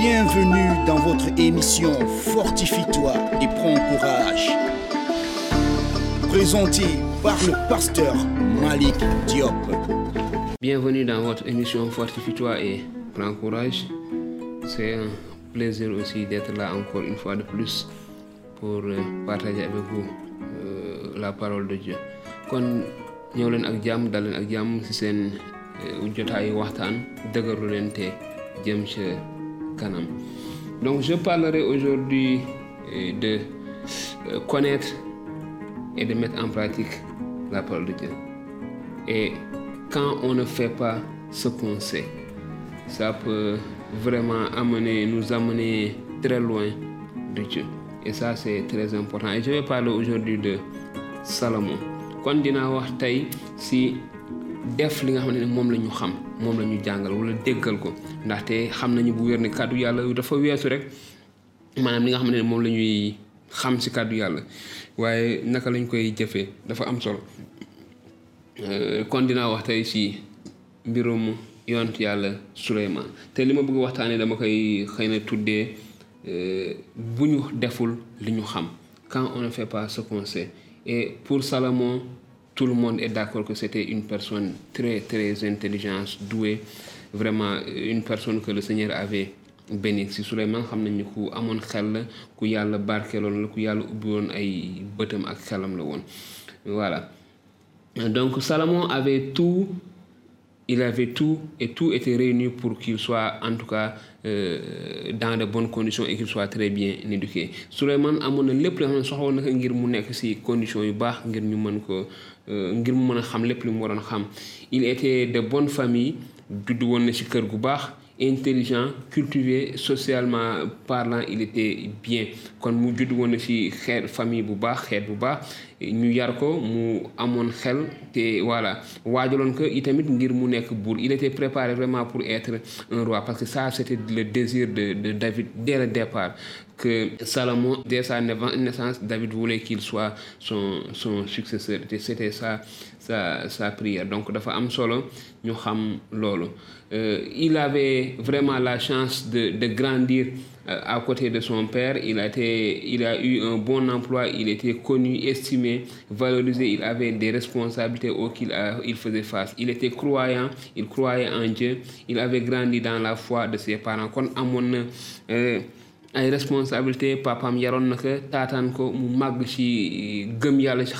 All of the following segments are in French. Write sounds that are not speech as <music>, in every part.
Bienvenue dans votre émission Fortifie-toi et prends courage. Présenté par le pasteur Malik Diop. Bienvenue dans votre émission Fortifie-toi et prends courage. C'est un plaisir aussi d'être là encore une fois de plus pour euh, partager avec vous euh, la parole de Dieu. leen ak jàmm dal leen ak jàmm ci seen ca donc je parlerai aujourd'hui euh, de euh, connaître et de mettre en pratique la parole de Dieu. Et quand on ne fait pas ce qu'on sait ça peut vraiment amener nous amener très loin de Dieu. Et ça c'est très important. Et je vais parler aujourd'hui de Salomon. Kon dinaa wax tey si def li nga xamante ne moom la ñu xam moom la ñu jàngal wala déggal ko. Ndaxte xam nañu bu wér ne kàddu yàlla dafa weesu rek maanaam li nga xamante ne moom la ñuy xam si kàddu yàlla. Waaye naka lañ koy jëfee? Dafa am solo. Kon dinaa wax tey si mbirum yont yàlla te li ma bëgg waxtaanee dama koy xëy na tuddee bu ñu xam. Quand on ne fait pas ce qu'on sait. Et pour Salomon tout le monde est d'accord que c'était une personne très très intelligente douée vraiment une personne que le Seigneur avait béni si Souleymane xam nañu ku amoon xel la ku yàlla barkeeloon la ku yàlla ubbi woon ay bëtam ak xelam la woon. Voilà. Donc Salomon avait tout il avait tout et tout était réuni pour qu'il soit en tout cas euh, dans de bonnes conditions et qu'il soit très bien éduqué. Souleymane amoon na lépp loo xam ne soxla na ko ngir mu nekk si conditions ngir mu mën a xam lépp li mu waroon xam. Il était de bonne famille judd woon na si kër gu baax intelligent cultivé socialement parlant il était bien. Kon mu judd woon na si xeet famille bu baax xeet bu baax. Ñu yar ko mu amoon xel te voilà. Waajaloon ko itamit ngir mu nekk buur. Il était préparé vraiment pour être un roi parce que ça c'était le désir de de David dès le départ que Salomon dès sa naissance David voulait qu'il soit son son successeur. C'était sa sa prière. Donc dafa am loolu. Il avait vraiment la chance de de grandir à côté de son père. Il a été il a eu un bon emploi. Il était connu estimé valorisé. Il avait des responsabilités auxquelles il faisait face. Il était croyant. Il croyait en Dieu. Il avait grandi dans la foi de ses parents. Kon amoon na ay responsabilité papam yaroon na ko ko mu ci gëm yàlla ci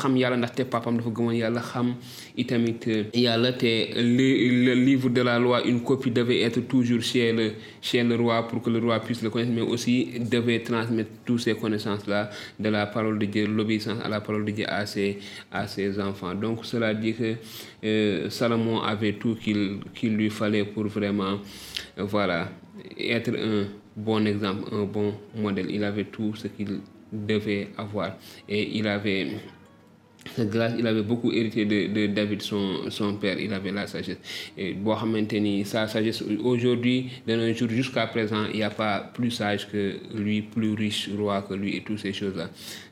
te le livre de la loi une copie devait être toujours chez le chez le roi pour que le roi puisse le connaître mais aussi devait transmettre toutes ces connaissances là de la parole de Dieu l'obéissance à la parole de Dieu à ses à ses enfants. Donc cela dit que euh, Salomon avait tout qu'il qu'il lui fallait pour vraiment voilà être un bon exemple, un bon modèle. Il avait tout ce qu'il devait avoir. Et il avait, grâce, il avait beaucoup hérité de, David, son, père. Il avait la sagesse. Et bon, maintenir sa sagesse. Aujourd'hui, de nos jours, jusqu'à présent, il n'y a pas plus sage que lui, plus riche roi que lui et toutes ces choses-là.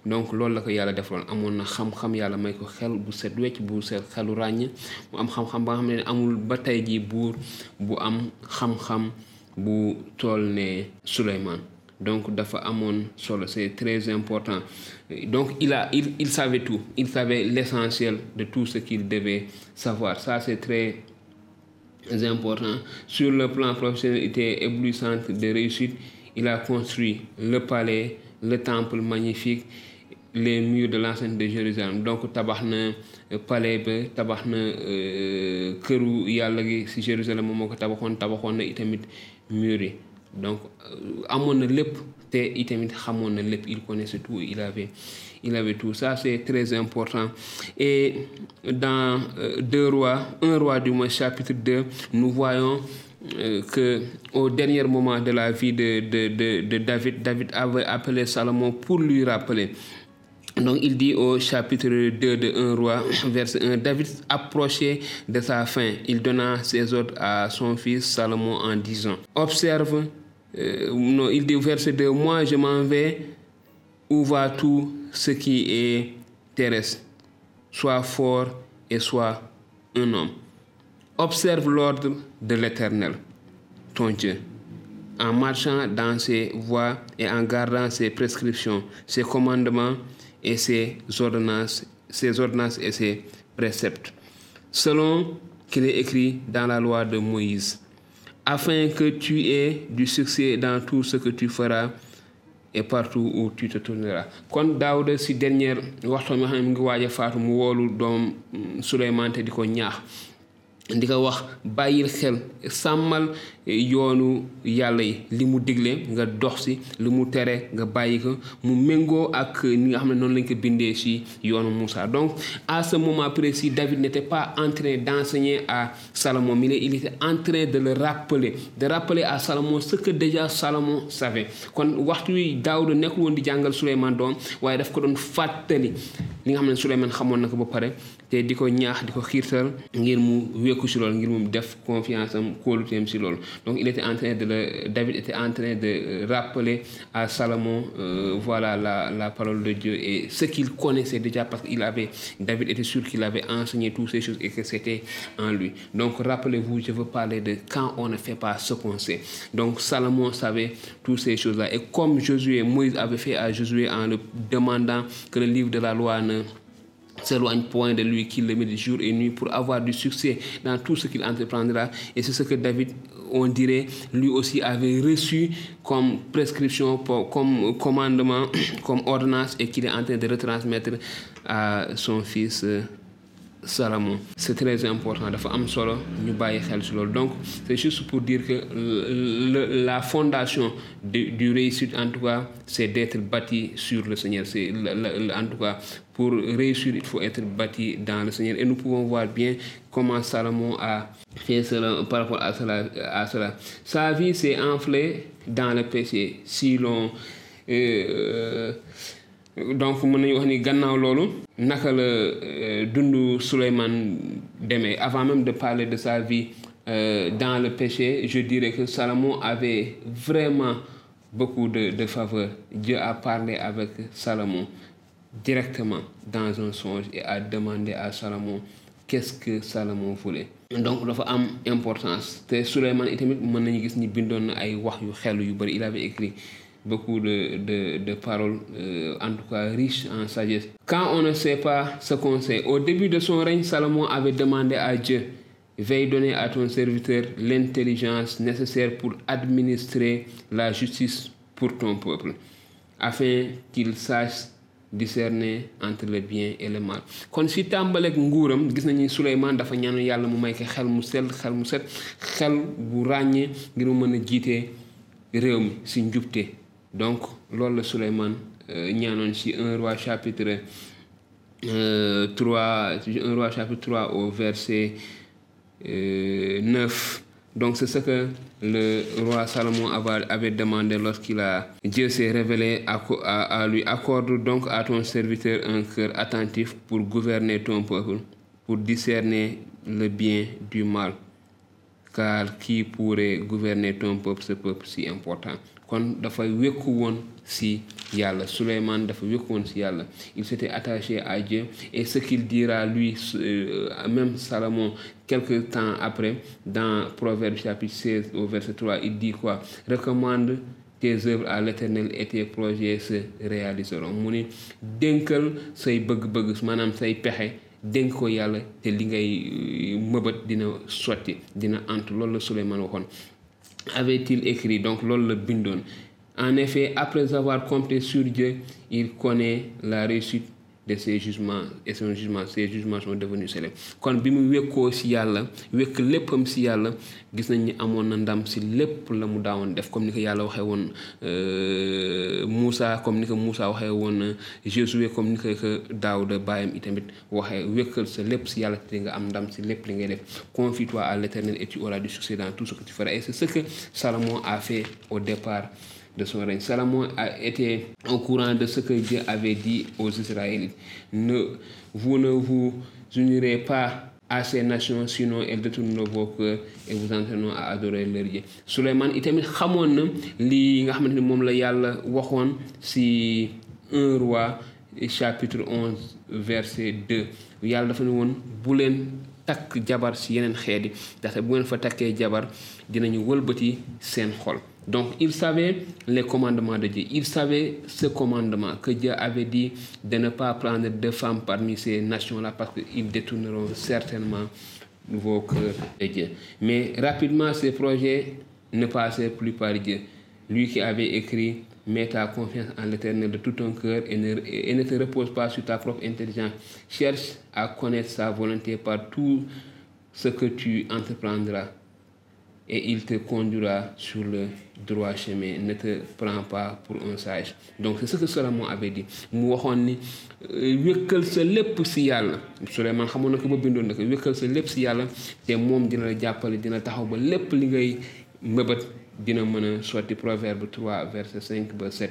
donc loolu la ko yàlla defoon amoon na xam-xam yàlla may ko xel bu set wecc bu set xelu am amul bu am xam-xam bu tool ne Souleymane. Donc dafa amoon solo c'est très important. Donc il a il, il savait tout. Il savait l'essentiel de tout ce qu'il devait savoir. Ça c'est très important. Sur le plan professionnel il était éblouissant de réussite. Il a construit le palais le temple magnifique les murs de l'enceinte de Jérusalem. Donc tabax na palais ba tabax na këru yàlla Jérusalem moom moo ko tabaxoon. Tabaxoon na murs yi donc amoon na lépp te itamit il connaissait tout il avait il avait tout ça c'est très important. Et dans deux rois un roi du moins chapitre 2 nous voyons euh, que au dernier moment de la vie de David David avait appelé Salomon pour lui rappeler Donc il dit au chapitre 2 de 1 roi, verset 1, David approchait de sa fin. Il donna ses ordres à son fils Salomon en disant, Observe, euh, non, il dit verset 2, Moi je m'en vais, où va tout ce qui est terrestre? Sois fort et sois un homme. Observe l'ordre de l'Éternel, ton Dieu. en marchant dans ses voies et en gardant ses prescriptions, ses commandements et ses ordonnances, ses ordonnances et ses préceptes, selon qu'il est écrit dans la loi de Moïse, afin que tu aies du succès dans tout ce que tu feras et partout où tu te tourneras. Kon Daouda si yoonu yàlla yi. Li mu digle nga dox si li mu tere nga bàyyi ko. Mu méngoo ak ni nga xam ne noonu lañ ko bindee si yoonu Moussa. Donc à ce moment précis David n'était pas en train d'enseigner à Salomon il était en train de le rappeler de rappeler à Salomon ce que déjà Salomon savait. Kon waxtu wi Daouda nekkul woon di jàngal Souleymane doom waaye daf ko doon fàttali li nga xam ne Souleymane xamoon na ko ba pare te di ko ñaax di ko xiirtal ngir mu wékku si mu def confiance am si donc il était en train de David était en train de rappeler à Salomon euh, voilà la, parole de Dieu et ce qu'il connaissait déjà parce qu'il avait David était sûr qu'il avait enseigné toutes ces choses et que c'était en lui donc rappelez-vous je veux parler de quand on ne fait pas ce qu'on sait donc Salomon savait toutes ces choses là et comme Josué Moïse avait fait à Josué en le demandant que le livre de la loi ne s'éloigne point de lui, qu'il le médite jour et nuit pour avoir du succès dans tout ce qu'il entreprendra. Et c'est ce que David, on dirait, lui aussi avait reçu comme prescription, comme commandement, <clears throat> comme ordonnance et qu'il est en train de retransmettre à son fils Très important. solo ñu bàyyi xel ci loolu. Donc c'est juste pour dire que la fondation du, du réussite en tout cas c'est d'être bâti sur le Seigneur. C'est en tout cas pour réussir il faut être bâti dans le Seigneur. Et nous pouvons voir bien comment Salomon a fait cela par rapport à cela à cela. Sa vie s'est enflée dans le péché si l'on euh, donc mën nañu wax ni gannaaw loolu naka la dundu Souleymane demee? Avant même de parler de sa vie euh, dans le péché je dirais que Salomon avait vraiment beaucoup de de faveur. Dieu a parlé avec Salomon directement dans un songe et a demandé à Salomon qu'est-ce que Salomon voulait. Donc dafa am importance. Te Souleymane itamit mën nañu gis ni bindoon na ay wax yu xelu yu bari. Il avait écrit beaucoup de, de, de paroles, euh, en tout cas riches en sagesse. Quand on ne sait pas ce qu'on sait, au début de son règne, Salomon avait demandé à Dieu, veille donner à ton serviteur l'intelligence nécessaire pour administrer la justice pour ton peuple, afin qu'il sache discerner entre le bien et le mal donc loolu la Souleymane ñaanoon ci un roi chapitre euh, 3 un roi chapitre 3 au verset euh, 9 donc c'est ce que le roi Salomon avait, demandé lorsqu'il a Dieu s'est révélé à, à lui accorde donc à ton serviteur un cœur attentif pour gouverner ton peuple pour discerner le bien du mal car qui pourrait gouverner ton peuple ce peuple si important. Kon si si il s'était attaché à Dieu. Et ce qu'il dira lui euh, même Salomon quelque temps après dans Proverbe chapitre 16 au verset 3 il dit quoi? Recommande tes œuvres à l'éternel et tes projets se réaliseront. Mu ni dénkal say bëgg-bëgg maanaam dénk ko yàlla te li ngay mëbët dina sotti dina ant loolu la waxoon. Avait-il écrit donc loolu la bindoon. En effet après avoir compté sur Dieu il connaît la réussite de ses jugements et son jugement ses jugements sont devenus célèbres kon bi mu ci yàlla wékk léppam ci yàlla gis nañ ni na ndam ci lépp la mu daawoon def. Comme ni ko yàlla waxee woon Moussa comme ni ko Moussa Josué comme ni ko itamit à l'éternel Salomon a fait de son règne. Salomon a été au courant de ce que Dieu avait dit aux Israélites. Ne, vous ne vous unirez pas à ces nations, sinon elles détourneront vos cœurs et vous entraîneront à adorer leur Dieu. Nga ci un roi chapitre 11 verset 2 yàlla dafa bu jabar si donc il savait les commandements de Dieu. Il savait ce commandement que Dieu avait dit de ne pas prendre de femmes parmi ces nations-là parce qu'ils détourneront certainement vos cœurs de Dieu. Mais rapidement ces projets ne passaient plus par Dieu. Lui qui avait écrit Mets ta confiance en l'éternel de tout ton cœur et ne, et ne te repose pas sur ta propre intelligence. Cherche à connaître sa volonté par tout ce que tu entreprendras et il te conduira sur le droit chemin. Ne te prends pas pour un sage. Donc c'est ce que Salomon avait dit. mu waxoon ni wékkal sa lépp si yàlla xamoon na ko ba bindoon na ko wékkal sa lépp si yàlla te moom dina la jàppale dina taxaw ba lépp li ngay dina mën a proverbe 3 verset 5 ba 7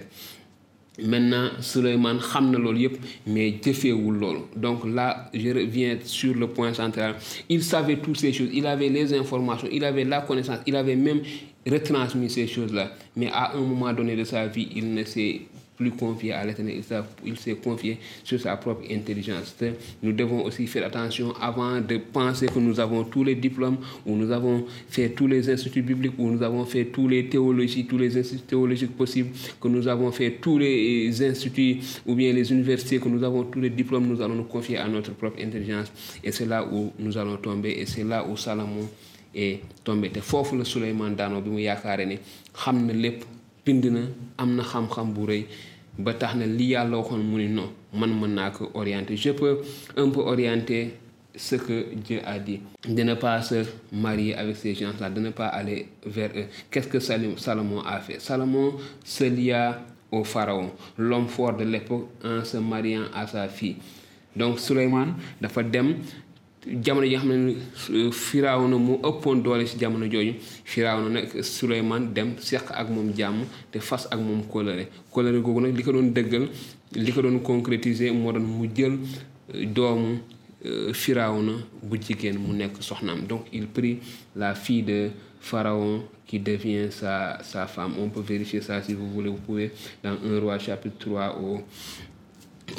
maintenant Souleymane xam na loolu yëpp mais jëfeewul loolu. Donc là je reviens sur le point central. Il savait toutes ces choses il avait les informations il avait la connaissance il avait même retransmis ces choses là mais à un moment donné de sa vie il ne s'est plus confié à l'éternel, il s'est confié sur sa propre intelligence. Nous devons aussi faire attention avant de penser que nous avons tous les diplômes, ou nous avons fait tous les instituts bibliques, ou nous avons fait tous les théologies, tous les instituts théologiques possibles, que nous avons fait tous les instituts ou bien les universités, que nous avons tous les diplômes, nous allons nous confier à notre propre intelligence. Et c'est là où nous allons tomber, et c'est là où Salomon est tombé. te foofu la Souleymane daanoo na am na xam-xam man mën naa ko orienter. Je peux un peu orienter ce que Dieu a dit. De ne pas se marier avec ces gens-là de ne pas aller vers eux. Qu'est-ce que Salomon a fait? Salomon se lia au pharaon. L'homme fort de l'époque en se mariant à sa fille. Donc Souleymane dafa dem jamono ji nga xam ne firawna moo ëppoon doole si jamono jooju. Firawna nag Souleymane dem seq ak moom jàmm te fas ak moom kóllëre. Kóllëre googu nag li ko doon dëggal li ko doon concrétiser moo doon mu jël doomu firawna bu jigéen mu nekk soxnaam. Donc il prit la fille de Pharaon qui devient sa sa femme. On peut vérifier ça si vous voulez. Vous pouvez dans 1 roi chapitre 3 au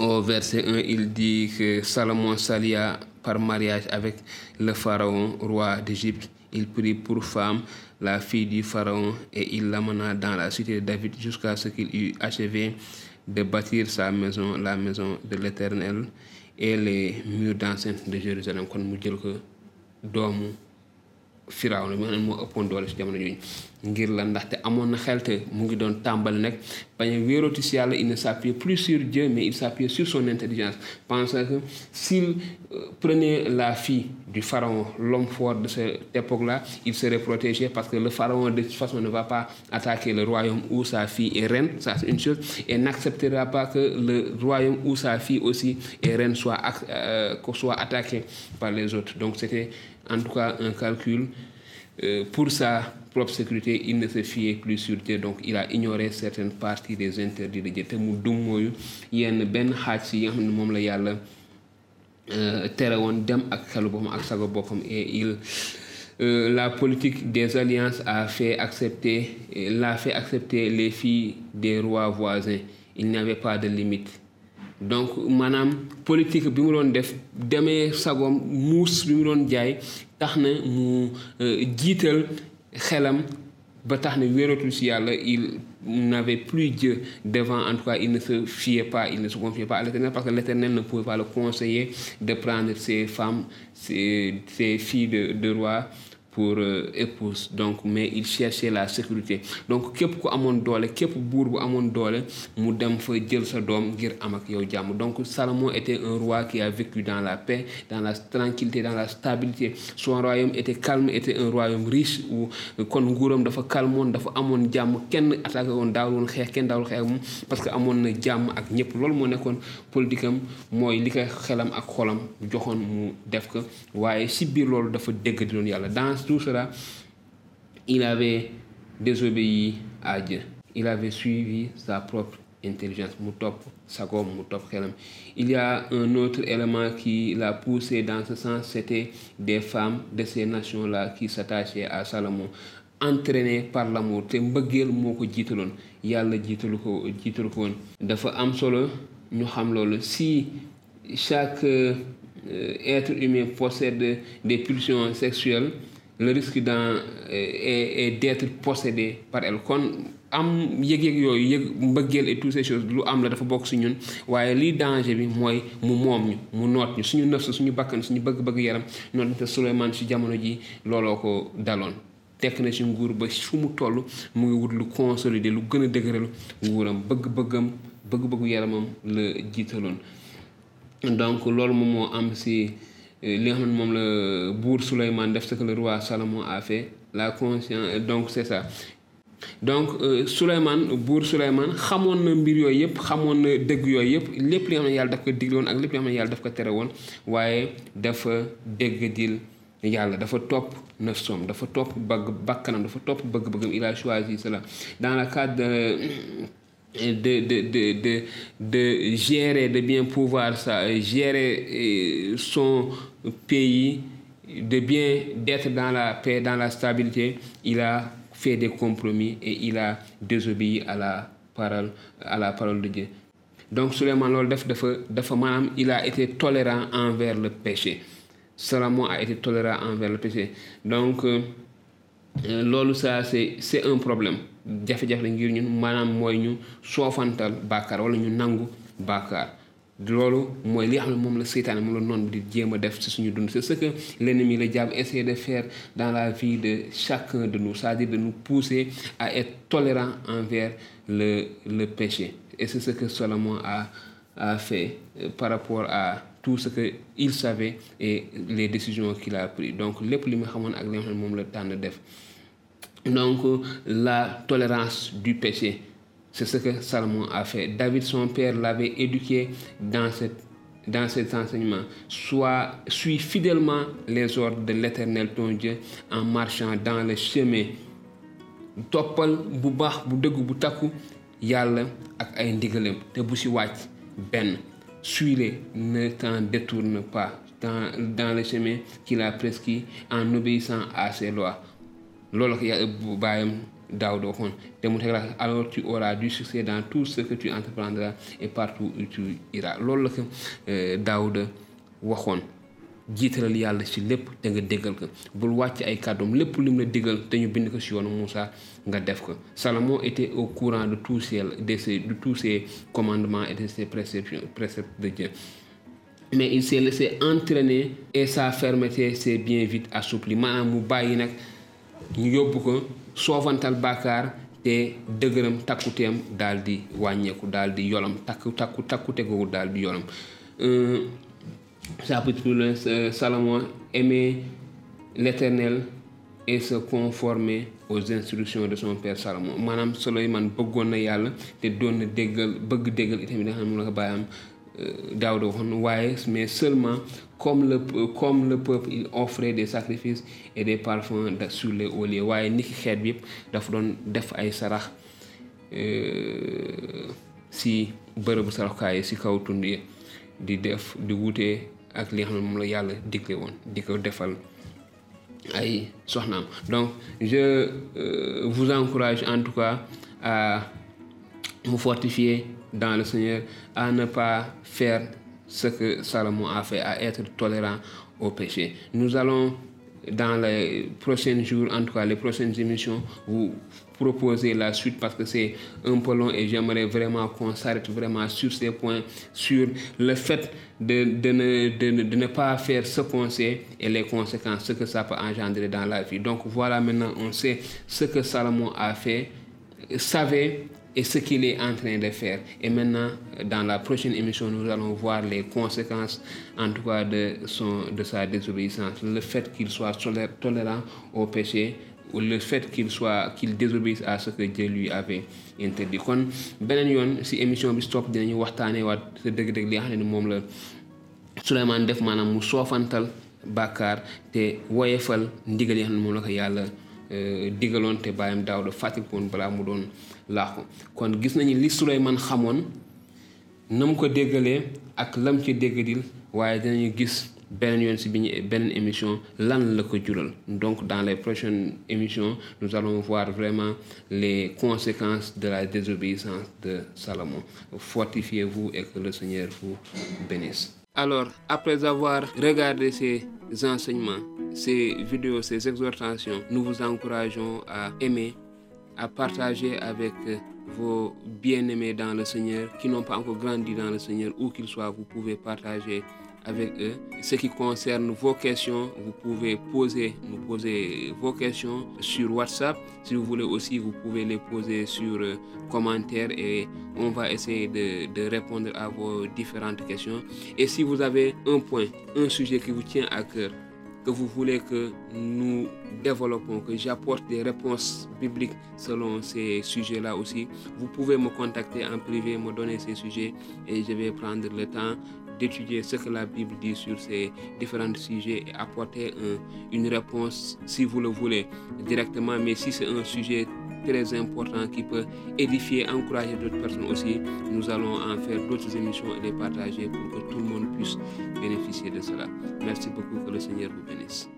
au verset 1 il dit que Salomon s'allia par mariage avec le pharaon, roi d'Égypte. Il prit pour femme la fille du pharaon et il l'amena dans la cité de David jusqu'à ce qu'il eût achevé de bâtir sa maison, la maison de l'Éternel et les murs d'enceinte de Jérusalem. kon mu jël ko doomu xam ne moo ëppoon doole si ngir la ndaxte amoon na xel te mu ngi doon nag il ne s'appuyait plus sur Dieu mais il s'appuyait sur son intelligence. Pensant que s'il prenait la fille du pharaon l'homme fort de cette époque-là il serait protégé parce que le pharaon de toute façon ne va pas attaquer le royaume où sa fille est reine. Ça c'est une chose. Et n'acceptera pas que le royaume où sa fille aussi est reine soit euh, soit attaqué par les autres. Donc c'était en tout cas un calcul euh, pour sa propre sécurité il ne se fiait plus sur Dieu donc il a ignoré certaines parties des interdits de Dieu. Te mu dum mooyu yenn benn xaaj si yi nga xam woon dem ak xelu et il euh, la politique des alliances a fait accepter l'a fait accepter les filles des rois voisins. Il n'y avait pas de limite donc maanaam politique bi mu doon def demee sagoom muus bi mu doon jaay tax na mu jiital xelam ba tax na il n'avait plus Dieu devant en tout cas il ne se fiait pas il ne se confiait pas l'éternel parce que l'éternel ne pouvait pas le conseiller de prendre ses femmes filles de, de roi pour euh, épouse. Donc mais il cherchait la sécurité. Donc képp ku doole képp buur bu doole donc Salomon était un roi qui a vécu dans la paix dans la tranquillité dans la stabilité. Son royaume était calme était un royaume riche où kon nguuram dafa calmoon dafa amoon jàmm. Kenn attaqué woon daawul xeex kenn daawul xeex parce que amoon na jàmm ak ñëpp politique am mooy li ko xelam ak xolam joxoon mu si biir loolu dafa dégg di doon yàlla tout cela il avait désobéi à Dieu. Il avait suivi sa propre intelligence il y a un autre élément qui l'a poussé dans ce sens c'était des femmes de ces nations-là qui s'attachaient à Salomon entraîné par l'amour si chaque être humain possède des pulsions sexuelles le risque dans est, est d'être possédé par elle. Kon am yëg-yëg yooyu et toutes ces choses am la dafa si danger bi mooy mu moom ñu mu noot ñu. Suñu nëfs suñu bakkan suñu bëgg-bëgg yaram noonu te Souleymane si jamono ji looloo ko daloon. Tekk na ci nguur ba fu mu mu ngi wut lu consolider lu donc am si li nga xam le roi Salomon a fait la conscience donc c'est ça. Donc Souleymane buur Souleymane xamoon na mbir yooyu yëpp xamoon na dëgg yooyu yëpp lépp li nga xam ne yàlla daf ko digle woon ak lépp li ne yàlla daf ko tere woon waaye dafa dégg dil il a choisi cela. Dans le cadre de de, de, de, gérer, de bien pouvoir ça, gérer son pays, de bien d'être dans la paix, dans la stabilité, il a fait des compromis et il a désobéi à la parole, à la parole de Dieu. Donc Suleiman il a été tolérant envers le péché Salomon a été tolérant envers le péché donc euh, loolu ça c'est c'est un problème. Jafe-jafe la ngir ñun maanaam mooy ñu soofantal bàkkaar wala ñu nangu bàkkaar. Loolu mooy li nga xam ne moom la seytaane moom la noonu di jéem a def ci suñu dund. C'est ce que l'ennemi le diable essaie de faire dans la vie de chacun de nous c'est-à-dire de nous pousser à être tolérant envers le le péché. Et c'est ce que Salomon a a fait par rapport à tout ce que il savait et les décisions qu'il a prises. Donc lépp li nga xamoon ak li nga xam ne moom la tànn def donc la tolérance du péché c'est ce que Salomon a fait. David son père l'avait éduqué dans cette dans cet enseignement soit suis fidèlement les ordres de l'Éternel ton Dieu en marchant dans le chemin suis-les ne t'en détourne pas. Dans dans le chemin qu'il a prescrit en obéissant à ses lois loolu ko bàyyam daaw doo xoon te mu teg alors tu auras du succès dans tout ce que tu entreprendras et partout où tu iras. Loolu la ko Daawuda waxoon. Jiitalal yàlla ci lépp te nga déggal ko. Bul wàcc ay kàddoom lépp lu mu la déggal te ñu bind ko ci yoonu Moussa nga def ko. Salomon était au courant de tous ces de ces de tous ces commandements et de ces préceptes préceptes de Dieu. Mais il s'est laissé entraîner et sa fermeté s'est bien vite assouplie maanaam mu bàyyi nag ñu yóbbu ko soofantal te dëgëram takkuteem daal di wàññeeku daal di yolam takku takku takkute googu yolam. Chapitre plus Salomon aimait l'Éternel et se conformer aux instructions de son père Salomon. Na waxoon waaye mais seulement comme le comme le peuple il offrait des sacrifices et des parfums sur les lieux waaye niki xeet bi yëpp dafa doon def ay sarax si bërëbu saraxukaay si kaw tund yi di def di wutee ak li xam ne moom la yàlla digle defal ay soxnaam. Donc je euh, vous encourage en tout cas à vous fortifier dans le Seigneur à ne pas faire ce que Salomon a fait à être tolérant au péché nous allons dans les prochains jours en tout cas les prochaines émissions vous proposer la suite parce que c'est un peu long et j'aimerais vraiment qu'on s'arrête vraiment sur ces points, sur le fait de, ne pas faire ce qu'on sait et les conséquences, ce que ça peut engendrer dans la vie. Donc voilà maintenant, on sait ce que Salomon a fait, savait et ce qu'il est en train de faire. Et maintenant, dans la prochaine émission, nous allons voir les conséquences, en tout cas, de, son, de sa désobéissance. Le fait qu'il soit tolérant au péché, ou le fait qu'il soit qu'il désobéisse à ce que Dieu lui avait interdit kon beneen yoon si émission bi stop dinañu waxtaanee waat sa dëgg-dëgg li nga xam ne moom la Souleymane def maanaam mu soofantal bàkkaar te woyefal ndigal yi nga xam ne moom la digaloon te bàyyam daaw da fàttali woon balaa mu doon laaxu. Kon gis nañu li Souleymane xamoon na mu ko déggalee ak lam ci déggadil waaye dinañu gis beneen yoon si bi ñu émission lan la ko jural. Donc dans les prochaines émissions nous allons voir vraiment les conséquences de la désobéissance de Salomon. Fortifiez-vous et que le Seigneur vous bénisse Alors, après avoir regardé ces enseignements, ces vidéos, ces exhortations, nous vous encourageons à aimer, à partager avec vos bien-aimés dans le Seigneur qui n'ont pas encore grandi dans le Seigneur, où qu'ils soient, vous pouvez partager avec eux. Ce qui concerne vos questions, vous pouvez poser, nous poser vos questions sur WhatsApp. Si vous voulez aussi, vous pouvez les poser sur euh, commentaires et on va essayer de, de, répondre à vos différentes questions. Et si vous avez un point, un sujet qui vous tient à cœur, que vous voulez que nous développons, que j'apporte des réponses bibliques selon ces sujets-là aussi, vous pouvez me contacter en privé, me donner ces sujets et je vais prendre le temps d'étudier ce que la Bible dit sur ces différents sujets et apporter un, une réponse si vous le voulez directement. Mais si c'est un sujet très important qui peut édifier, encourager d'autres personnes aussi, nous allons en faire d'autres émissions et les partager pour que tout le monde puisse bénéficier de cela. Merci beaucoup, que le Seigneur vous bénisse.